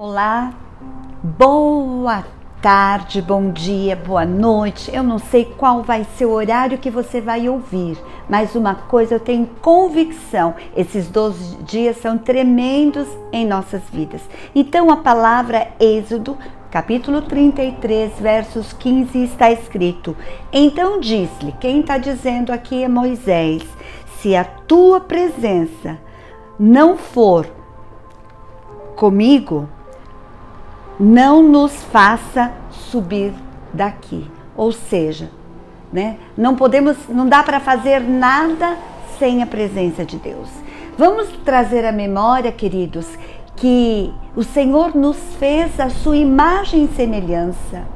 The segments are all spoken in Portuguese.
Olá, boa tarde, bom dia, boa noite. Eu não sei qual vai ser o horário que você vai ouvir, mas uma coisa eu tenho convicção: esses 12 dias são tremendos em nossas vidas. Então a palavra Êxodo, capítulo 33, versos 15, está escrito: Então disse-lhe, quem está dizendo aqui é Moisés: se a tua presença não for comigo, não nos faça subir daqui. Ou seja, né? Não podemos, não dá para fazer nada sem a presença de Deus. Vamos trazer à memória, queridos, que o Senhor nos fez a sua imagem e semelhança.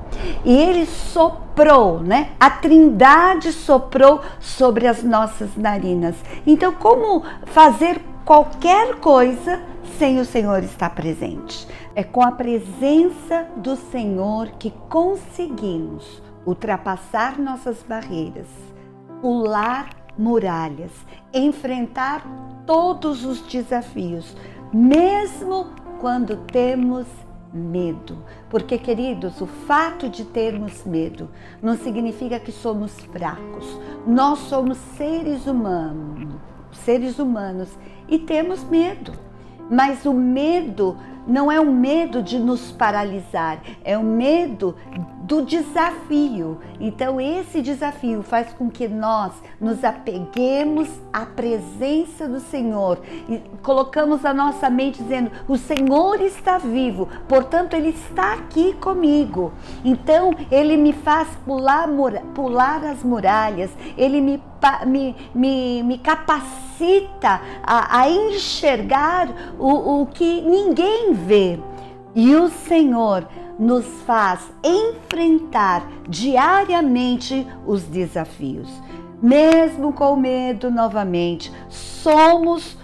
E ele soprou, né? A Trindade soprou sobre as nossas narinas. Então, como fazer qualquer coisa sem o Senhor estar presente? É com a presença do Senhor que conseguimos ultrapassar nossas barreiras, pular muralhas, enfrentar todos os desafios, mesmo quando temos medo. Porque, queridos, o fato de termos medo não significa que somos fracos. Nós somos seres humanos, seres humanos e temos medo. Mas o medo não é um medo de nos paralisar, é um medo do desafio. Então, esse desafio faz com que nós nos apeguemos à presença do Senhor e colocamos a nossa mente dizendo: O Senhor está vivo, portanto, Ele está aqui comigo. Então, Ele me faz pular, pular as muralhas, Ele me me, me, me capacita a, a enxergar o, o que ninguém vê. E o Senhor nos faz enfrentar diariamente os desafios. Mesmo com medo, novamente, somos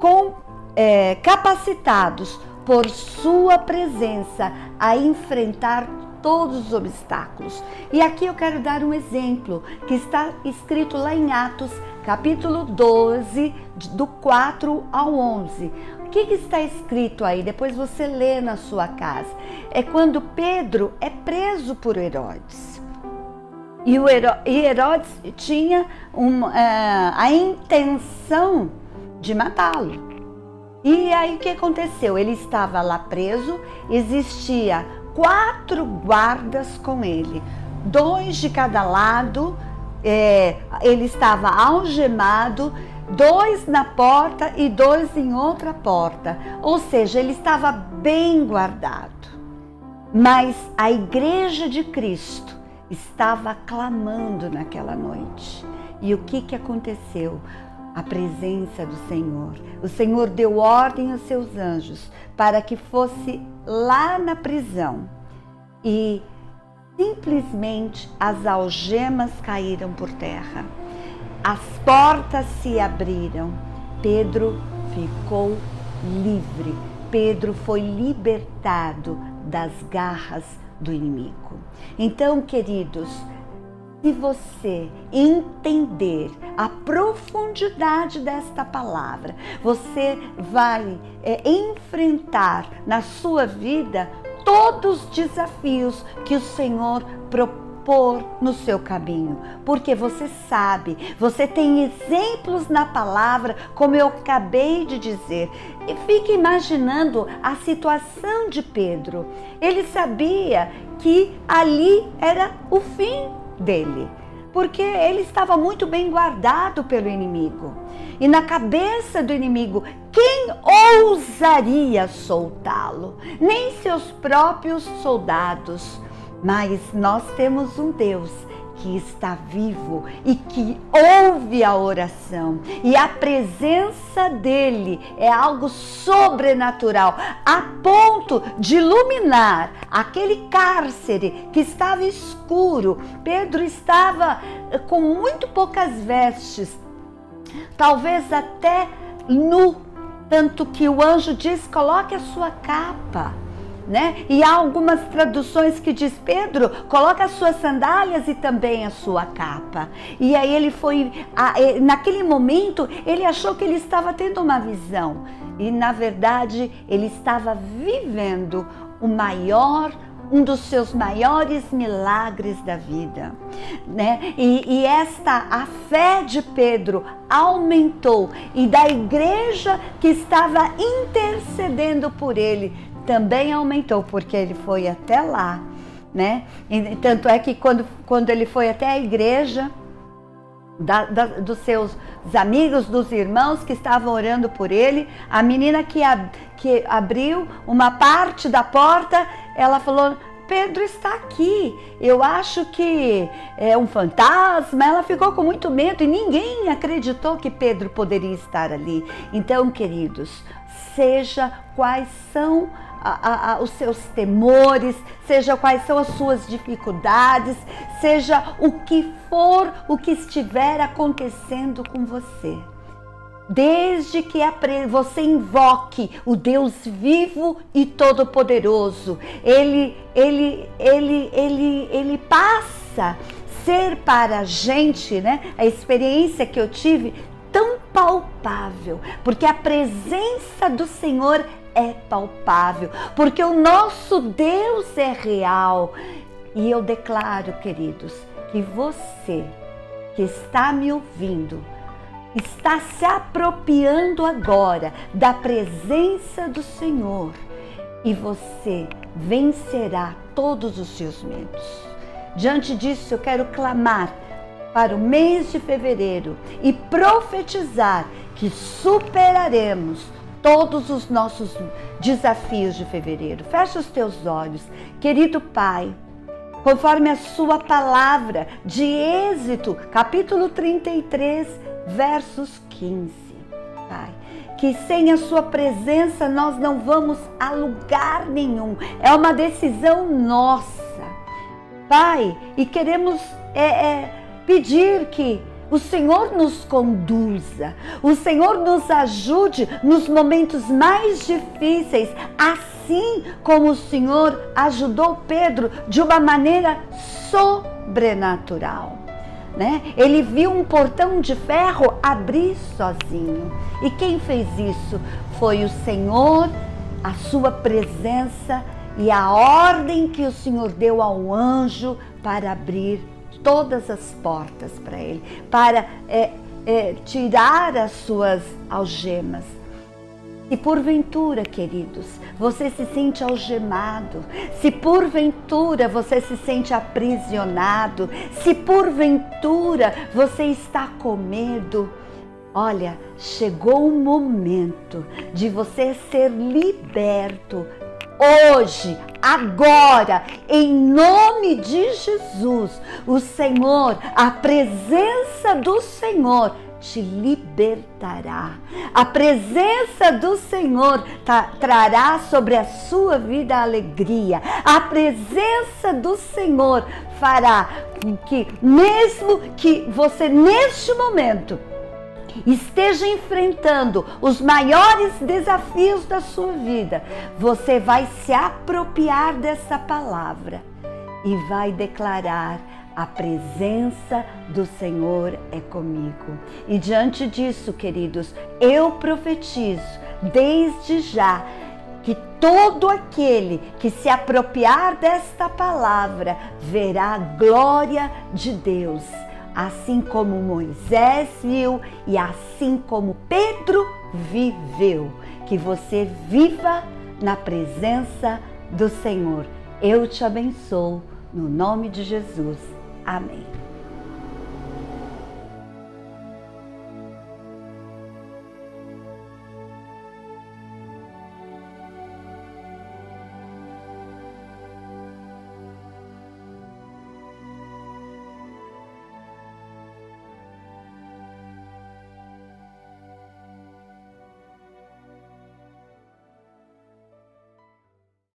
com, é, capacitados por Sua presença a enfrentar todos os obstáculos. E aqui eu quero dar um exemplo que está escrito lá em Atos, capítulo 12, do 4 ao 11. O que, que está escrito aí? Depois você lê na sua casa. É quando Pedro é preso por Herodes. E, o Herodes tinha uh, a intenção de matá-lo. E aí o que aconteceu? Ele estava lá preso, existia quatro guardas com ele, dois de cada lado. É, ele estava algemado, dois na porta e dois em outra porta. Ou seja, ele estava bem guardado. Mas a igreja de Cristo estava clamando naquela noite. E o que, que aconteceu? A presença do Senhor. O Senhor deu ordem aos seus anjos para que fosse lá na prisão e simplesmente as algemas caíram por terra. As portas se abriram. Pedro ficou livre. Pedro foi libertado das garras do inimigo. Então, queridos, se você entender a profundidade desta palavra, você vai é, enfrentar na sua vida todos os desafios que o Senhor propor no seu caminho, porque você sabe, você tem exemplos na palavra, como eu acabei de dizer. E fique imaginando a situação de Pedro. Ele sabia que ali era o fim dele, porque ele estava muito bem guardado pelo inimigo. E na cabeça do inimigo, quem ousaria soltá-lo? Nem seus próprios soldados. Mas nós temos um Deus que está vivo e que ouve a oração. E a presença dele é algo sobrenatural, a ponto de iluminar aquele cárcere que estava escuro. Pedro estava com muito poucas vestes, talvez até nu, tanto que o anjo diz: coloque a sua capa né? E há algumas traduções que diz Pedro, coloca as suas sandálias e também a sua capa. E aí ele foi, naquele momento, ele achou que ele estava tendo uma visão. e na verdade ele estava vivendo o maior um dos seus maiores milagres da vida, né? E, e, esta a fé de Pedro aumentou e da igreja que estava intercedendo por ele também aumentou porque ele foi até lá, né? E, tanto é que quando, quando ele foi até a igreja da, da, dos seus amigos, dos irmãos que estavam orando por ele, a menina que, ab, que abriu uma parte da porta, ela falou: Pedro está aqui. Eu acho que é um fantasma. Ela ficou com muito medo e ninguém acreditou que Pedro poderia estar ali. Então, queridos, seja quais são a, a, os seus temores, seja quais são as suas dificuldades, seja o que for o que estiver acontecendo com você. Desde que você invoque o Deus vivo e todo-poderoso, ele, ele, ele, ele, ele passa ser para a gente, né? A experiência que eu tive tão palpável, porque a presença do Senhor é palpável, porque o nosso Deus é real. E eu declaro, queridos, que você que está me ouvindo, está se apropriando agora da presença do Senhor e você vencerá todos os seus medos. Diante disso, eu quero clamar para o mês de fevereiro e profetizar que superaremos todos os nossos desafios de fevereiro. Fecha os teus olhos, querido Pai, conforme a Sua palavra de Êxito, capítulo 33, versos 15. Pai, que sem a Sua presença nós não vamos a lugar nenhum, é uma decisão nossa. Pai, e queremos é, é, pedir que o Senhor nos conduza, o Senhor nos ajude nos momentos mais difíceis, assim como o Senhor ajudou Pedro de uma maneira sobrenatural. Né? Ele viu um portão de ferro abrir sozinho. E quem fez isso? Foi o Senhor, a sua presença e a ordem que o Senhor deu ao anjo para abrir todas as portas para ele, para é, é, tirar as suas algemas. Se porventura, queridos, você se sente algemado, se porventura você se sente aprisionado, se porventura você está com medo, olha, chegou o momento de você ser liberto hoje, agora, em nome de Jesus, o Senhor, a presença do Senhor te libertará. A presença do Senhor trará sobre a sua vida alegria. A presença do Senhor fará com que, mesmo que você neste momento esteja enfrentando os maiores desafios da sua vida, você vai se apropriar dessa palavra e vai declarar: a presença do Senhor é comigo. E diante disso, queridos, eu profetizo desde já que todo aquele que se apropriar desta palavra verá a glória de Deus assim como Moisés viu e assim como Pedro viveu. Que você viva na presença do Senhor. Eu te abençoo no nome de Jesus. Amém.